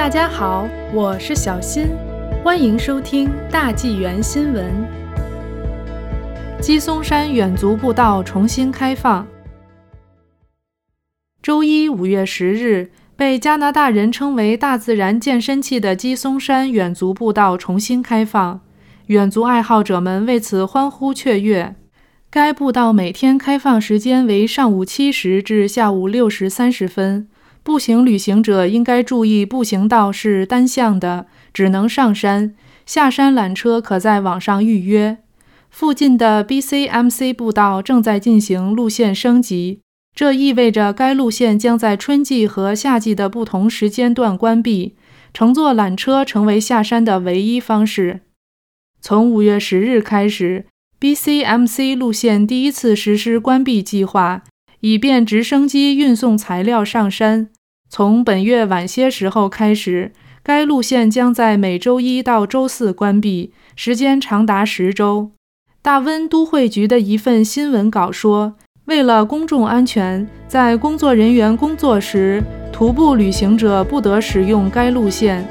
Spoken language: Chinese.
大家好，我是小新，欢迎收听大纪元新闻。鸡松山远足步道重新开放。周一五月十日，被加拿大人称为“大自然健身器”的鸡松山远足步道重新开放，远足爱好者们为此欢呼雀跃。该步道每天开放时间为上午七时至下午六时三十分。步行旅行者应该注意，步行道是单向的，只能上山，下山缆车可在网上预约。附近的 BCMC 步道正在进行路线升级，这意味着该路线将在春季和夏季的不同时间段关闭，乘坐缆车成为下山的唯一方式。从五月十日开始，BCMC 路线第一次实施关闭计划。以便直升机运送材料上山。从本月晚些时候开始，该路线将在每周一到周四关闭，时间长达十周。大温都会局的一份新闻稿说，为了公众安全，在工作人员工作时，徒步旅行者不得使用该路线。